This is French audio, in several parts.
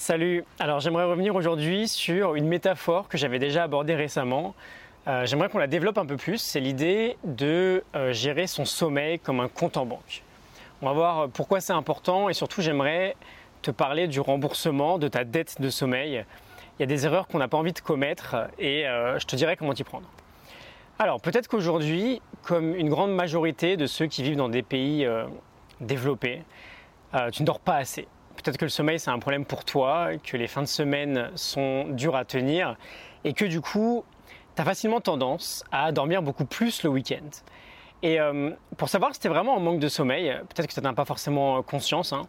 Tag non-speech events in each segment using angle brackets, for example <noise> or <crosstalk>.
Salut, alors j'aimerais revenir aujourd'hui sur une métaphore que j'avais déjà abordée récemment. Euh, j'aimerais qu'on la développe un peu plus, c'est l'idée de euh, gérer son sommeil comme un compte en banque. On va voir pourquoi c'est important et surtout j'aimerais te parler du remboursement de ta dette de sommeil. Il y a des erreurs qu'on n'a pas envie de commettre et euh, je te dirai comment t'y prendre. Alors peut-être qu'aujourd'hui, comme une grande majorité de ceux qui vivent dans des pays développés, tu ne dors pas assez peut-être que le sommeil c'est un problème pour toi, que les fins de semaine sont dures à tenir et que du coup tu as facilement tendance à dormir beaucoup plus le week-end. Et euh, pour savoir si tu es vraiment en manque de sommeil, peut-être que tu n'en as pas forcément conscience, hein,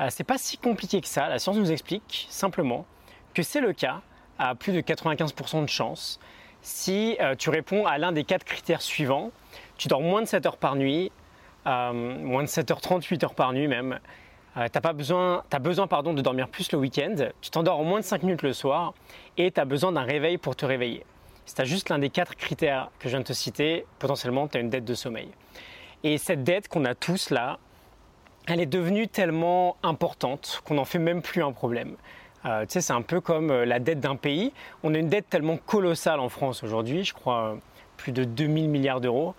euh, c'est pas si compliqué que ça. La science nous explique simplement que c'est le cas à plus de 95% de chance si euh, tu réponds à l'un des quatre critères suivants. Tu dors moins de 7 heures par nuit, moins de 7h30, 8 heures par nuit même, euh, tu as besoin, as besoin pardon, de dormir plus le week-end, tu t'endors en moins de 5 minutes le soir et tu as besoin d'un réveil pour te réveiller. Si juste l'un des quatre critères que je viens de te citer, potentiellement tu as une dette de sommeil. Et cette dette qu'on a tous là, elle est devenue tellement importante qu'on n'en fait même plus un problème. Euh, tu sais, c'est un peu comme euh, la dette d'un pays. On a une dette tellement colossale en France aujourd'hui, je crois plus de 2000 milliards d'euros,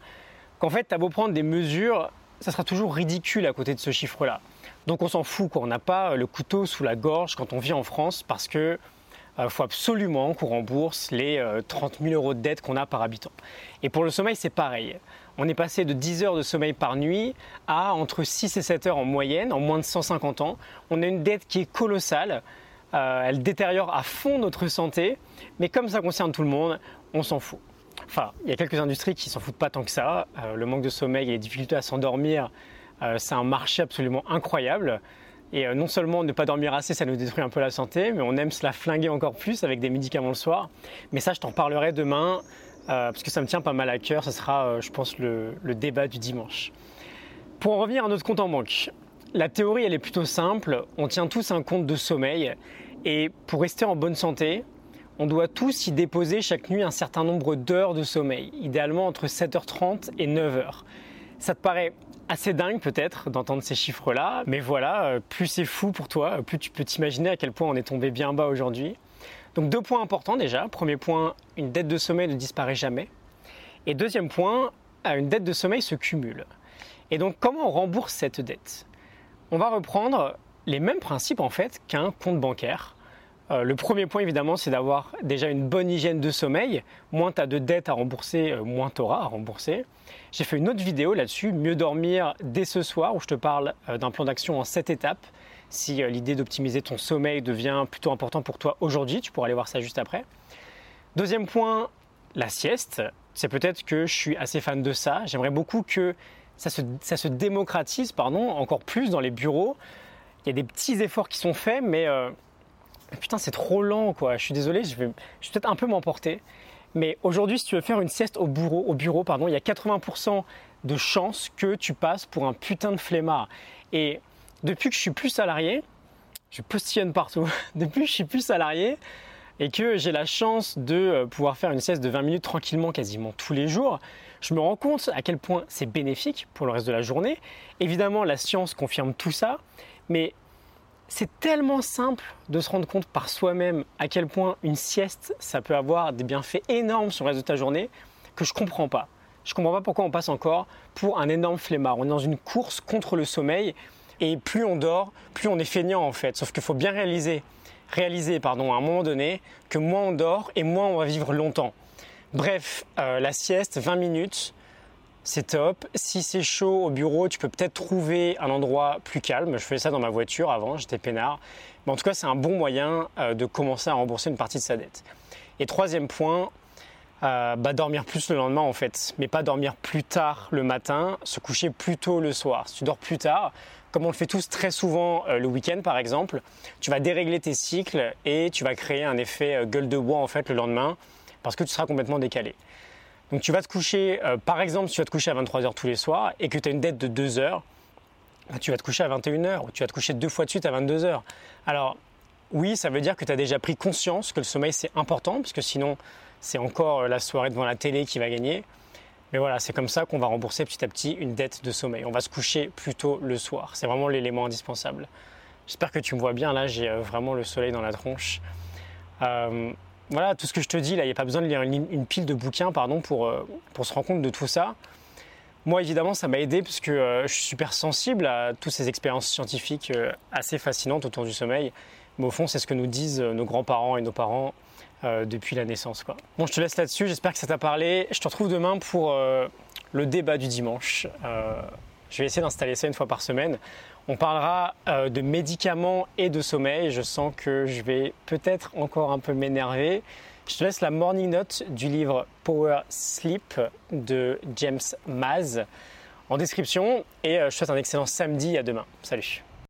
qu'en fait, tu as beau prendre des mesures, ça sera toujours ridicule à côté de ce chiffre-là. Donc on s'en fout, on n'a pas euh, le couteau sous la gorge quand on vit en France parce que euh, faut absolument qu'on rembourse les 30 euh, 000 euros de dette qu'on a par habitant. Et pour le sommeil, c'est pareil. On est passé de 10 heures de sommeil par nuit à entre 6 et 7 heures en moyenne, en moins de 150 ans. On a une dette qui est colossale. elle détériore à fond notre santé. Mais comme ça concerne tout le monde, on s'en fout. Enfin, il y a quelques industries qui s'en foutent pas tant que ça. le manque de sommeil et les difficultés à s'endormir euh, c'est un marché absolument incroyable. Et euh, non seulement ne pas dormir assez, ça nous détruit un peu la santé, mais on aime se la flinguer encore plus avec des médicaments le soir. Mais ça, je t'en parlerai demain, euh, parce que ça me tient pas mal à cœur. Ce sera, je pense, le, débat du dimanche. Pour en revenir à notre compte en banque, la théorie, elle est plutôt simple. On tient tous un compte de sommeil. Et pour rester en bonne santé, on doit tous y déposer chaque nuit un certain nombre d'heures de sommeil, idéalement entre 7h30 et 9h. Ça te paraît assez dingue peut-être d'entendre ces chiffres-là, mais voilà, euh, plus c'est fou pour toi, plus tu peux t'imaginer à quel point on est tombé bien bas aujourd'hui. Donc deux points importants déjà. Premier point, une dette de sommeil ne disparaît jamais. Et deuxième point, euh, une dette de sommeil se cumule. Et donc comment on rembourse cette dette? On va reprendre les mêmes principes en fait qu'un compte bancaire. Euh, le premier point évidemment c'est d'avoir déjà une bonne hygiène de sommeil. Moins tu as de dettes à rembourser, euh, moins tu auras à rembourser. J'ai fait une autre vidéo là-dessus, mieux dormir dès ce soir, où je te parle euh, d'un plan d'action en 7 étapes. Si l'idée d'optimiser ton sommeil devient plutôt important pour toi aujourd'hui, tu pourras aller voir ça juste après. Deuxième point, la sieste. C'est peut-être que je suis assez fan de ça. J'aimerais beaucoup que ça se, démocratise pardon, encore plus dans les bureaux. Il y a des petits efforts qui sont faits, mais putain, c'est trop lent, quoi. Je suis désolé, je vais, je vais peut-être un peu m'emporter. Mais aujourd'hui, si tu veux faire une sieste au bureau, au bureau pardon, il y a 80% de chances que tu passes pour un putain de flemmard. Et depuis que je suis plus salarié, je postillonne partout. <laughs> depuis que je suis plus salarié et que j'ai la chance de euh, pouvoir faire une sieste de 20 minutes tranquillement quasiment tous les jours, je me rends compte à quel point c'est bénéfique pour le reste de la journée. Évidemment, la science confirme tout ça, mais c'est tellement simple de se rendre compte par soi-même à quel point une sieste, ça peut avoir des bienfaits énormes sur le reste de ta journée que je ne comprends pas. Je comprends pas pourquoi on passe encore pour un énorme flemmard. On est dans une course contre le sommeil et plus on dort, plus on est feignant en fait. Sauf qu'il faut bien réaliser, réaliser pardon, à un moment donné que moins on dort et moins on va vivre longtemps. Bref, euh, la sieste, 20 minutes, c'est top. Si c'est chaud au bureau, tu peux peut-être trouver un endroit plus calme. Je faisais ça dans ma voiture avant, j'étais peinard. Mais en tout cas, c'est un bon moyen euh, de commencer à rembourser une partie de sa dette. Et troisième point, euh, bah, dormir plus le lendemain en fait, mais pas dormir plus tard le matin, se coucher plus tôt le soir. Si tu dors plus tard, comme on le fait tous très souvent euh, le week-end par exemple, tu vas dérégler tes cycles et tu vas créer un effet gueule de bois en fait le lendemain parce que tu seras complètement décalé. Donc tu vas te coucher, euh, par exemple, si tu vas te coucher à 23h tous les soirs et que tu as une dette de 2 heures, bah, tu vas te coucher à 21h ou tu vas te coucher deux fois de suite à 22h. Alors oui, ça veut dire que tu as déjà pris conscience que le sommeil c'est important, parce que sinon c'est encore euh, la soirée devant la télé qui va gagner. Mais voilà, c'est comme ça qu'on va rembourser petit à petit une dette de sommeil. On va se coucher plus tôt le soir. C'est vraiment l'élément indispensable. J'espère que tu me vois bien, là j'ai vraiment le soleil dans la tronche. Voilà, tout ce que je te dis, là, il n'y a pas besoin de lire une, pile de bouquins pardon, pour, pour se rendre compte de tout ça. Moi, évidemment, ça m'a aidé parce que je suis super sensible à toutes ces expériences scientifiques assez fascinantes autour du sommeil. Mais au fond, c'est ce que nous disent nos grands-parents et nos parents euh, depuis la naissance. Quoi. Bon, je te laisse là-dessus, j'espère que ça t'a parlé. Je te retrouve demain pour euh, le débat du dimanche. Euh, je vais essayer d'installer ça une fois par semaine. On parlera de médicaments et de sommeil. Je sens que je vais peut-être encore un peu m'énerver. Je te laisse la morning note du livre Power Sleep de James Maz en description et je te souhaite un excellent samedi à demain. Salut